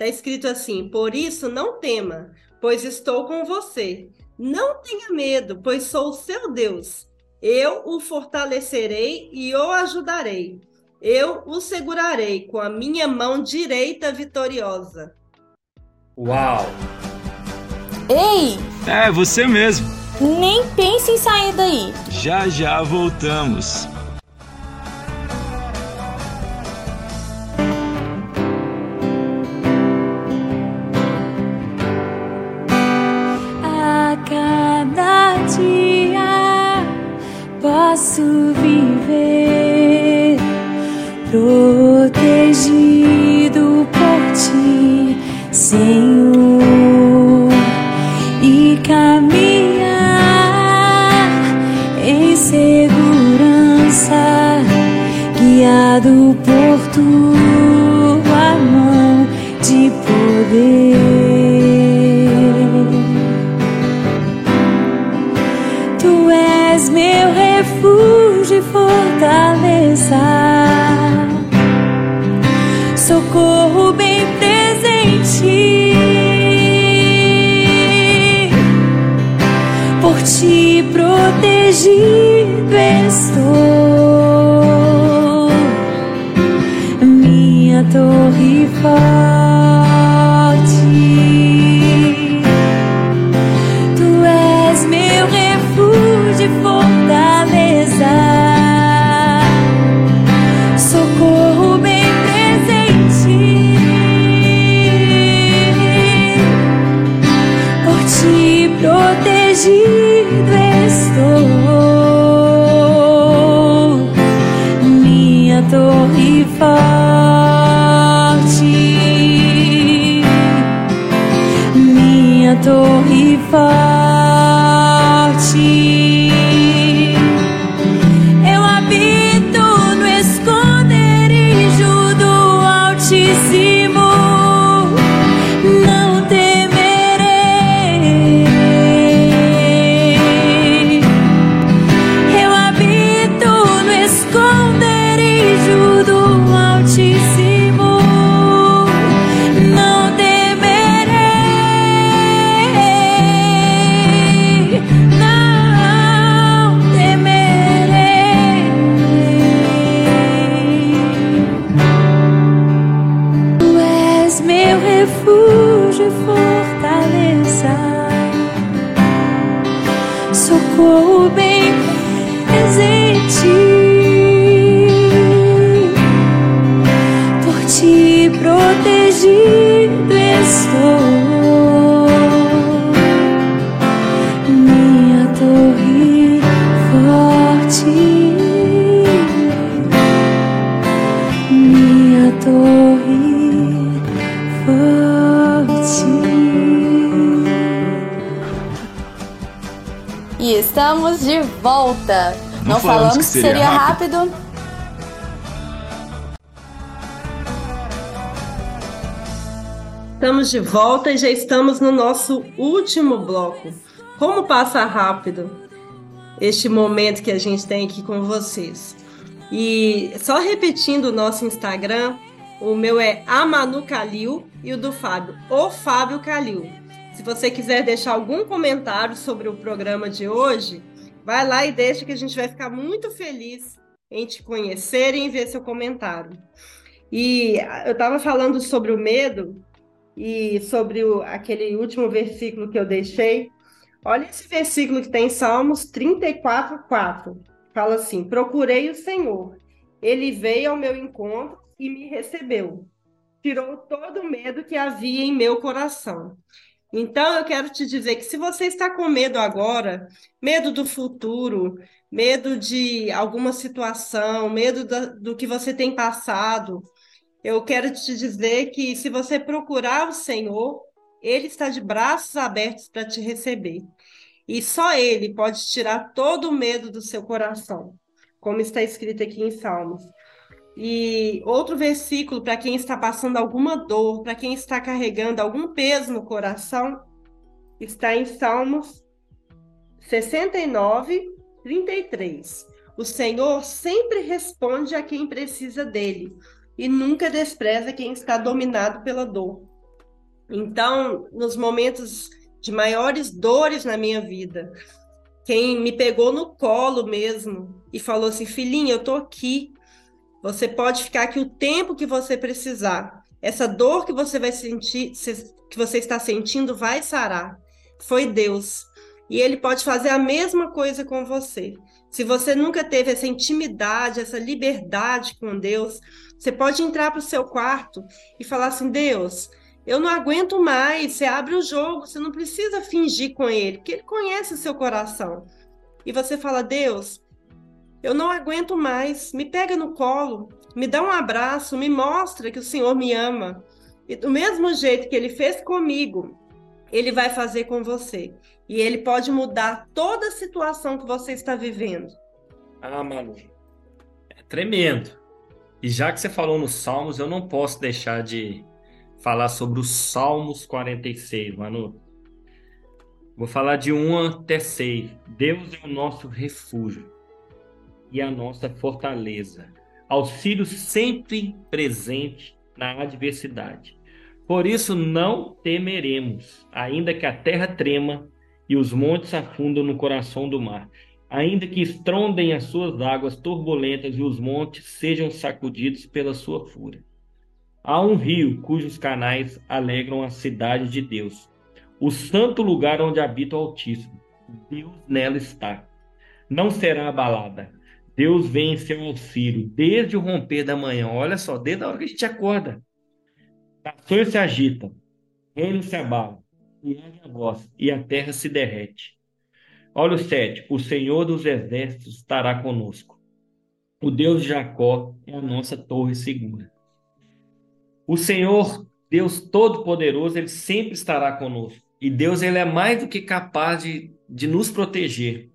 Está escrito assim: Por isso não tema, pois estou com você. Não tenha medo, pois sou o seu Deus. Eu o fortalecerei e o ajudarei. Eu o segurarei com a minha mão direita vitoriosa. Uau! Ei, É você mesmo. nem pense em sair daí. Já já voltamos. Posso viver. Protegido for seria seria rápido. Estamos de volta e já estamos no nosso último bloco. Como passa rápido este momento que a gente tem aqui com vocês. E só repetindo o nosso Instagram, o meu é Amanu Calil e o do Fábio, o Fábio Calil. Se você quiser deixar algum comentário sobre o programa de hoje, vai lá e deixa que a gente vai ficar muito feliz em te conhecer e em ver seu comentário. E eu estava falando sobre o medo e sobre o- aquele último versículo que eu deixei. Olha esse versículo que tem em Salmos 34, 4. Fala assim: Procurei o Senhor, ele veio ao meu encontro e me recebeu. Tirou todo o medo que havia em meu coração. Então eu quero te dizer que se você está com medo agora, medo do futuro, medo de alguma situação, medo da- do que você tem passado, eu quero te dizer que se você procurar o Senhor, Ele está de braços abertos para te receber. E só Ele pode tirar todo o medo do seu coração, como está escrito aqui em Salmos. E outro versículo para quem está passando alguma dor, para quem está carregando algum peso no coração, está em Salmos 69, 33. O Senhor sempre responde a quem precisa dele e nunca despreza quem está dominado pela dor. Então, nos momentos de maiores dores na minha vida, quem me pegou no colo mesmo e falou assim: filhinha, eu tô aqui. Você pode ficar aqui o tempo que você precisar. Essa dor que você vai sentir, se- que você está sentindo, vai sarar. Foi Deus. E Ele pode fazer a mesma coisa com você. Se você nunca teve essa intimidade, essa liberdade com Deus, você pode entrar para o seu quarto e falar assim: Deus, eu não aguento mais. Você abre o jogo, você não precisa fingir com Ele, porque Ele conhece o seu coração. E você fala: Deus, eu não aguento mais. Me pega no colo, me dá um abraço, me mostra que o Senhor me ama. E do mesmo jeito que Ele fez comigo, Ele vai fazer com você. E Ele pode mudar toda a situação que você está vivendo. Ah, Manu, é tremendo. E já que você falou nos Salmos, eu não posso deixar de falar sobre os Salmos 46, Manu. Vou falar de 1 até 6. Deus é o nosso refúgio e a nossa fortaleza, auxílio sempre presente na adversidade. Por isso não temeremos, ainda que a terra trema e os montes afundam no coração do mar, ainda que estrondem as suas águas turbulentas e os montes sejam sacudidos pela sua fúria. Há um rio cujos canais alegram a cidade de Deus, o santo lugar onde habita o Altíssimo. Deus nela está. Não será abalada. Deus vem em seu auxílio desde o romper da manhã. Olha só, desde a hora que a gente acorda. Nações se agitam, reinos se abalam, e a voz, e a terra se derrete. Olha o 7. O Senhor dos exércitos estará conosco. O Deus de Jacó é a nossa torre segura. O Senhor, Deus Todo-Poderoso, ele sempre estará conosco. E Deus, ele é mais do que capaz de, de nos proteger.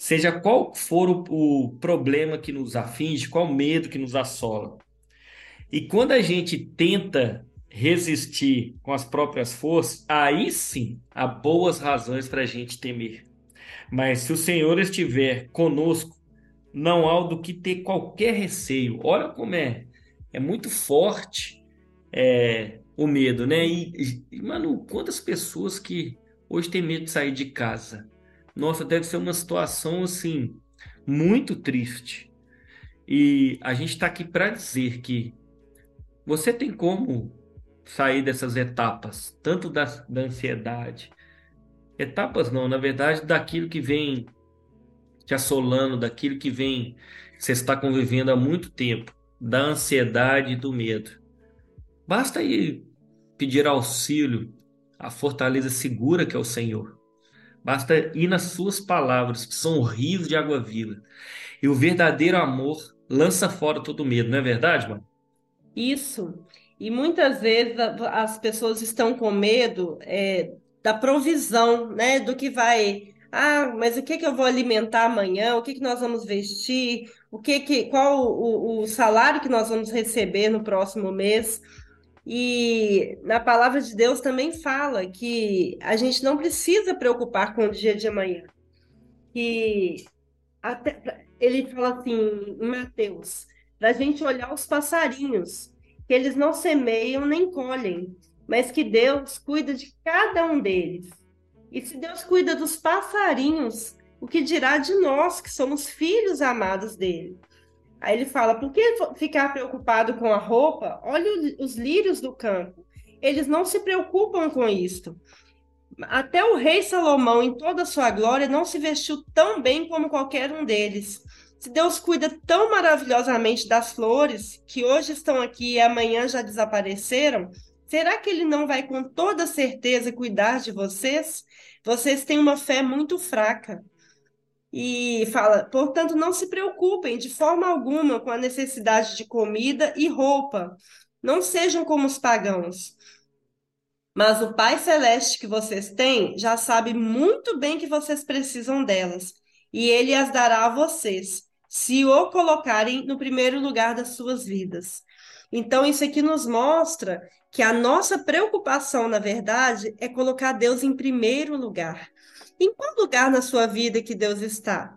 Seja qual for o, o problema que nos aflige, qual medo que nos assola. E quando a gente tenta resistir com as próprias forças, aí sim há boas razões para a gente temer. Mas se o Senhor estiver conosco, não há do que ter qualquer receio. Olha como é, é muito forte é, o medo, né? E, e, mano, quantas pessoas que hoje têm medo de sair de casa? Nossa, deve ser uma situação assim muito triste. E a gente está aqui para dizer que você tem como sair dessas etapas, tanto da, da ansiedade, etapas não, na verdade, daquilo que vem te assolando, daquilo que vem você está convivendo há muito tempo, da ansiedade e do medo. Basta aí pedir auxílio, a fortaleza segura que é o Senhor. Basta ir nas suas palavras, que são rios de água viva. E o verdadeiro amor lança fora todo medo, não é verdade, mano? Isso. E muitas vezes as pessoas estão com medo é, da provisão, né? Do que vai Ah, mas o que que eu vou alimentar amanhã? O que que nós vamos vestir? O que que, qual o, o salário que nós vamos receber no próximo mês? E na palavra de Deus também fala que a gente não precisa preocupar com o dia de amanhã. Que até, ele fala assim em Mateus, para a gente olhar os passarinhos, que eles não semeiam nem colhem, mas que Deus cuida de cada um deles. E se Deus cuida dos passarinhos, o que dirá de nós, que somos filhos amados dele? Aí ele fala: por que ficar preocupado com a roupa? Olha os lírios do campo. Eles não se preocupam com isto. Até o rei Salomão, em toda a sua glória, não se vestiu tão bem como qualquer um deles. Se Deus cuida tão maravilhosamente das flores, que hoje estão aqui e amanhã já desapareceram, será que ele não vai com toda certeza cuidar de vocês? Vocês têm uma fé muito fraca. E fala, portanto, não se preocupem de forma alguma com a necessidade de comida e roupa. Não sejam como os pagãos. Mas o Pai Celeste que vocês têm já sabe muito bem que vocês precisam delas, e ele as dará a vocês, se o colocarem no primeiro lugar das suas vidas. Então, isso aqui nos mostra que a nossa preocupação, na verdade, é colocar Deus em primeiro lugar. Em qual lugar na sua vida que Deus está?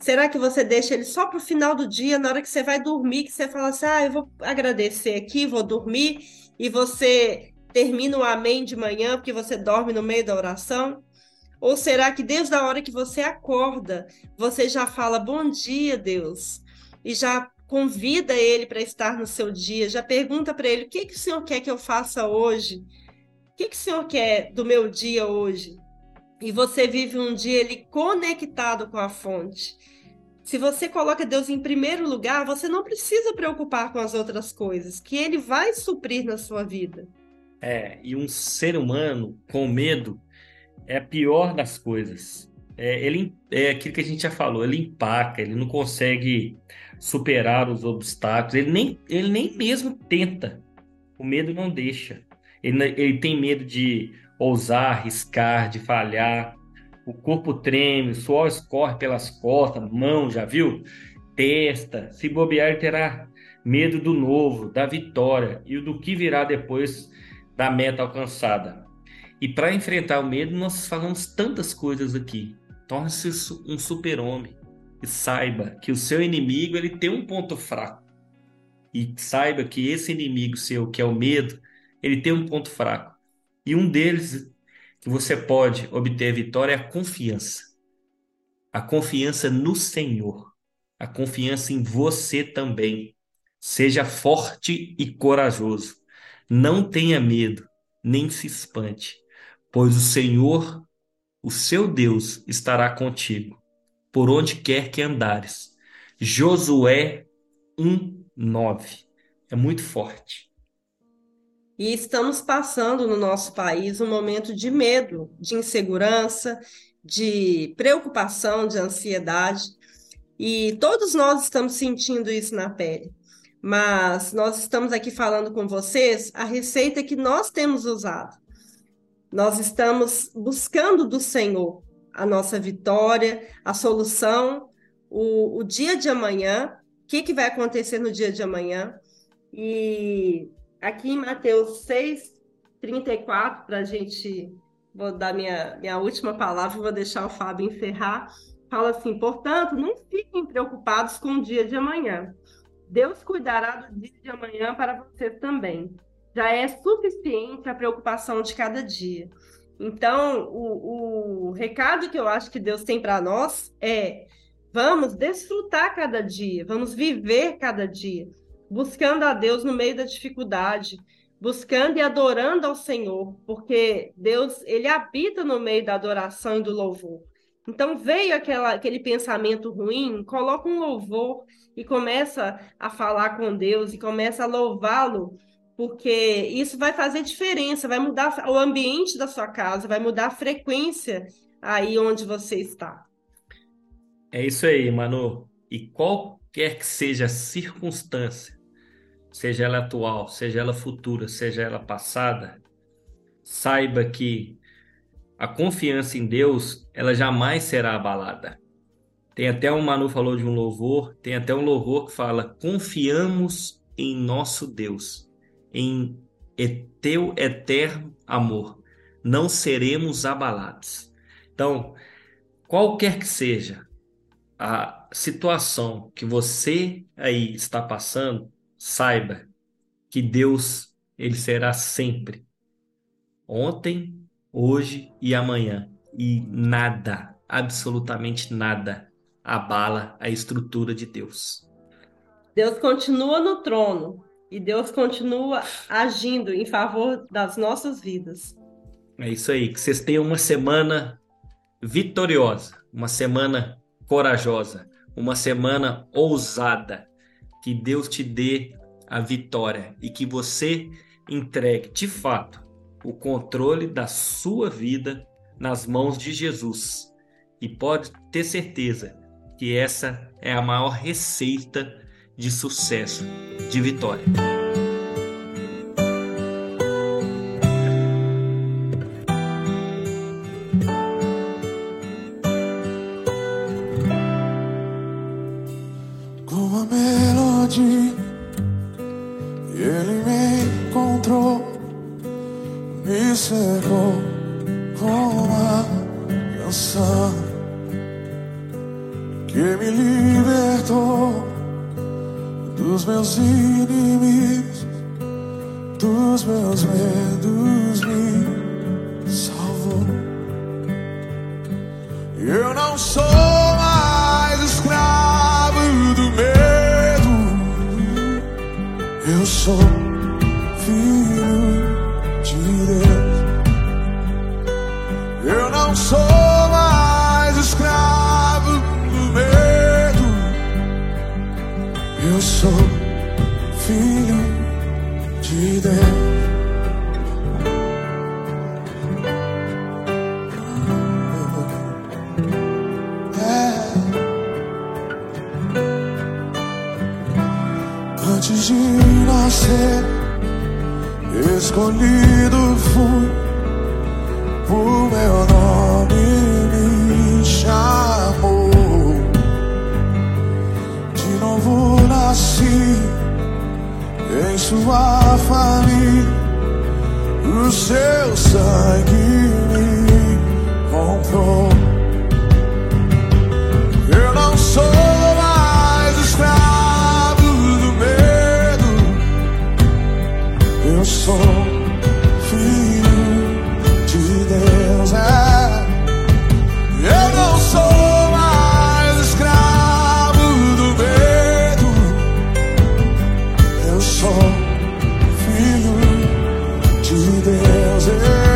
Será que você deixa ele só para o final do dia, na hora que você vai dormir, que você fala assim, ah, eu vou agradecer aqui, vou dormir, e você termina o amém de manhã porque você dorme no meio da oração? Ou será que desde a hora que você acorda, você já fala bom dia, Deus, e já convida ele para estar no seu dia, já pergunta para ele o que, que o Senhor quer que eu faça hoje? O que, que o Senhor quer do meu dia hoje? E você vive um dia ele conectado com a fonte. Se você coloca Deus em primeiro lugar, você não precisa preocupar com as outras coisas, que ele vai suprir na sua vida. É, e um ser humano com medo é a pior das coisas. É, ele, é aquilo que a gente já falou, ele empaca, ele não consegue superar os obstáculos, ele nem, ele nem mesmo tenta. O medo não deixa. Ele, ele tem medo de ousar, arriscar, de falhar. O corpo treme, o suor escorre pelas costas, mão, já viu? Testa. Se bobear, terá medo do novo, da vitória e do que virá depois da meta alcançada. E para enfrentar o medo, nós falamos tantas coisas aqui. Torne-se um super-homem e saiba que o seu inimigo ele tem um ponto fraco. E saiba que esse inimigo seu, que é o medo, ele tem um ponto fraco. E um deles que você pode obter vitória é a confiança. A confiança no Senhor. A confiança em você também. Seja forte e corajoso. Não tenha medo, nem se espante, pois o Senhor, o seu Deus, estará contigo, por onde quer que andares. Josué 1:9. É muito forte. E estamos passando no nosso país um momento de medo, de insegurança, de preocupação, de ansiedade. E todos nós estamos sentindo isso na pele mas nós estamos aqui falando com vocês a receita que nós temos usado. Nós estamos buscando do Senhor a nossa vitória, a solução, o, o dia de amanhã, o que, que vai acontecer no dia de amanhã. E aqui em Mateus 6, 34, para a gente, vou dar minha, minha última palavra, vou deixar o Fábio encerrar. Fala assim: portanto, não fiquem preocupados com o dia de amanhã Deus cuidará do dia de amanhã para você também. Já é suficiente a preocupação de cada dia. Então, o, o recado que eu acho que Deus tem para nós é: vamos desfrutar cada dia, vamos viver cada dia, buscando a Deus no meio da dificuldade, buscando e adorando ao Senhor, porque Deus, ele habita no meio da adoração e do louvor. Então veio aquela, aquele pensamento ruim, coloca um louvor e começa a falar com Deus e começa a louvá-lo, porque isso vai fazer diferença, vai mudar o ambiente da sua casa, vai mudar a frequência aí onde você está. É isso aí, Manu. E qualquer que seja a circunstância, seja ela atual, seja ela futura, seja ela passada, saiba que a confiança em Deus, ela jamais será abalada. Tem até um Manu falou de um louvor, tem até um louvor que fala: confiamos em nosso Deus, em teu eterno amor, não seremos abalados. Então, qualquer que seja a situação que você aí está passando, saiba que Deus ele será sempre ontem, hoje e amanhã e nada, absolutamente nada abala a estrutura de Deus. Deus continua no trono e Deus continua agindo em favor das nossas vidas. É isso aí, que vocês tenham uma semana vitoriosa, uma semana corajosa, uma semana ousada. Que Deus te dê a vitória e que você entregue de fato o controle da sua vida nas mãos de Jesus. E pode ter certeza que essa é a maior receita de sucesso, de vitória. magic. Deus.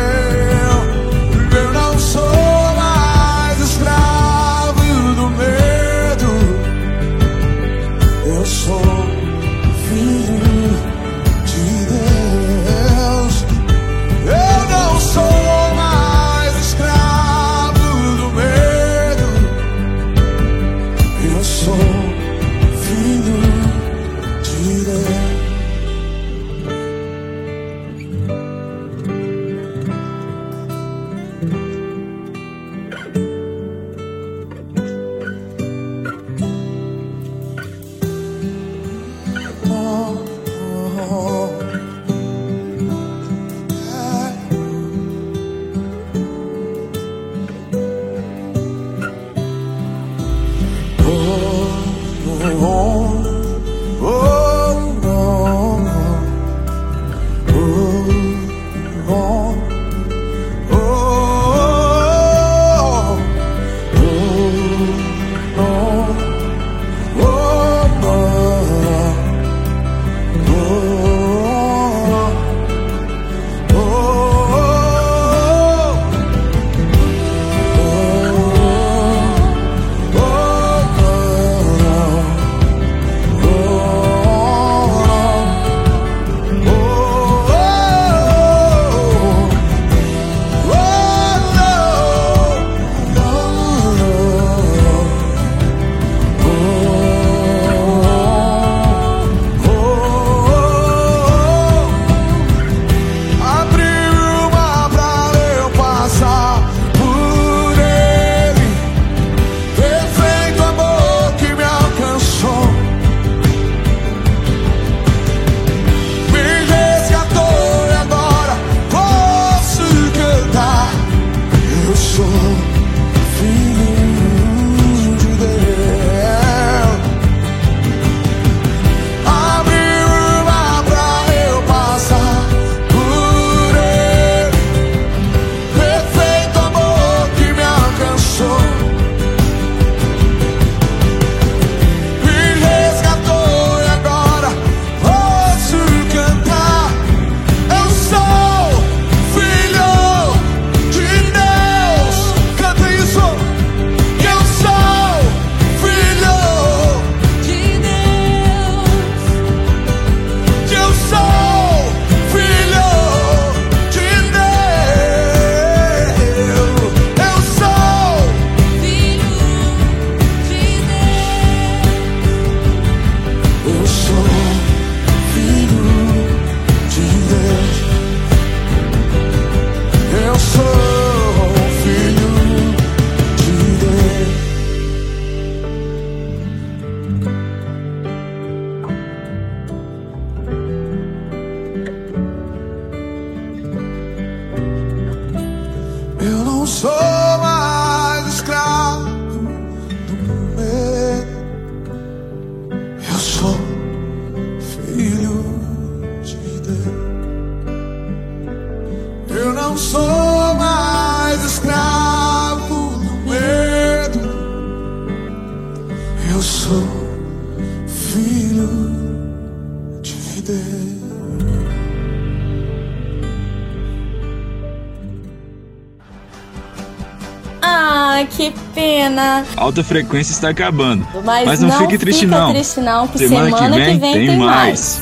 Alta frequência está acabando. Mas, Mas não, fique triste fica não. triste não, que semana, semana que vem, tem, tem mais. mais.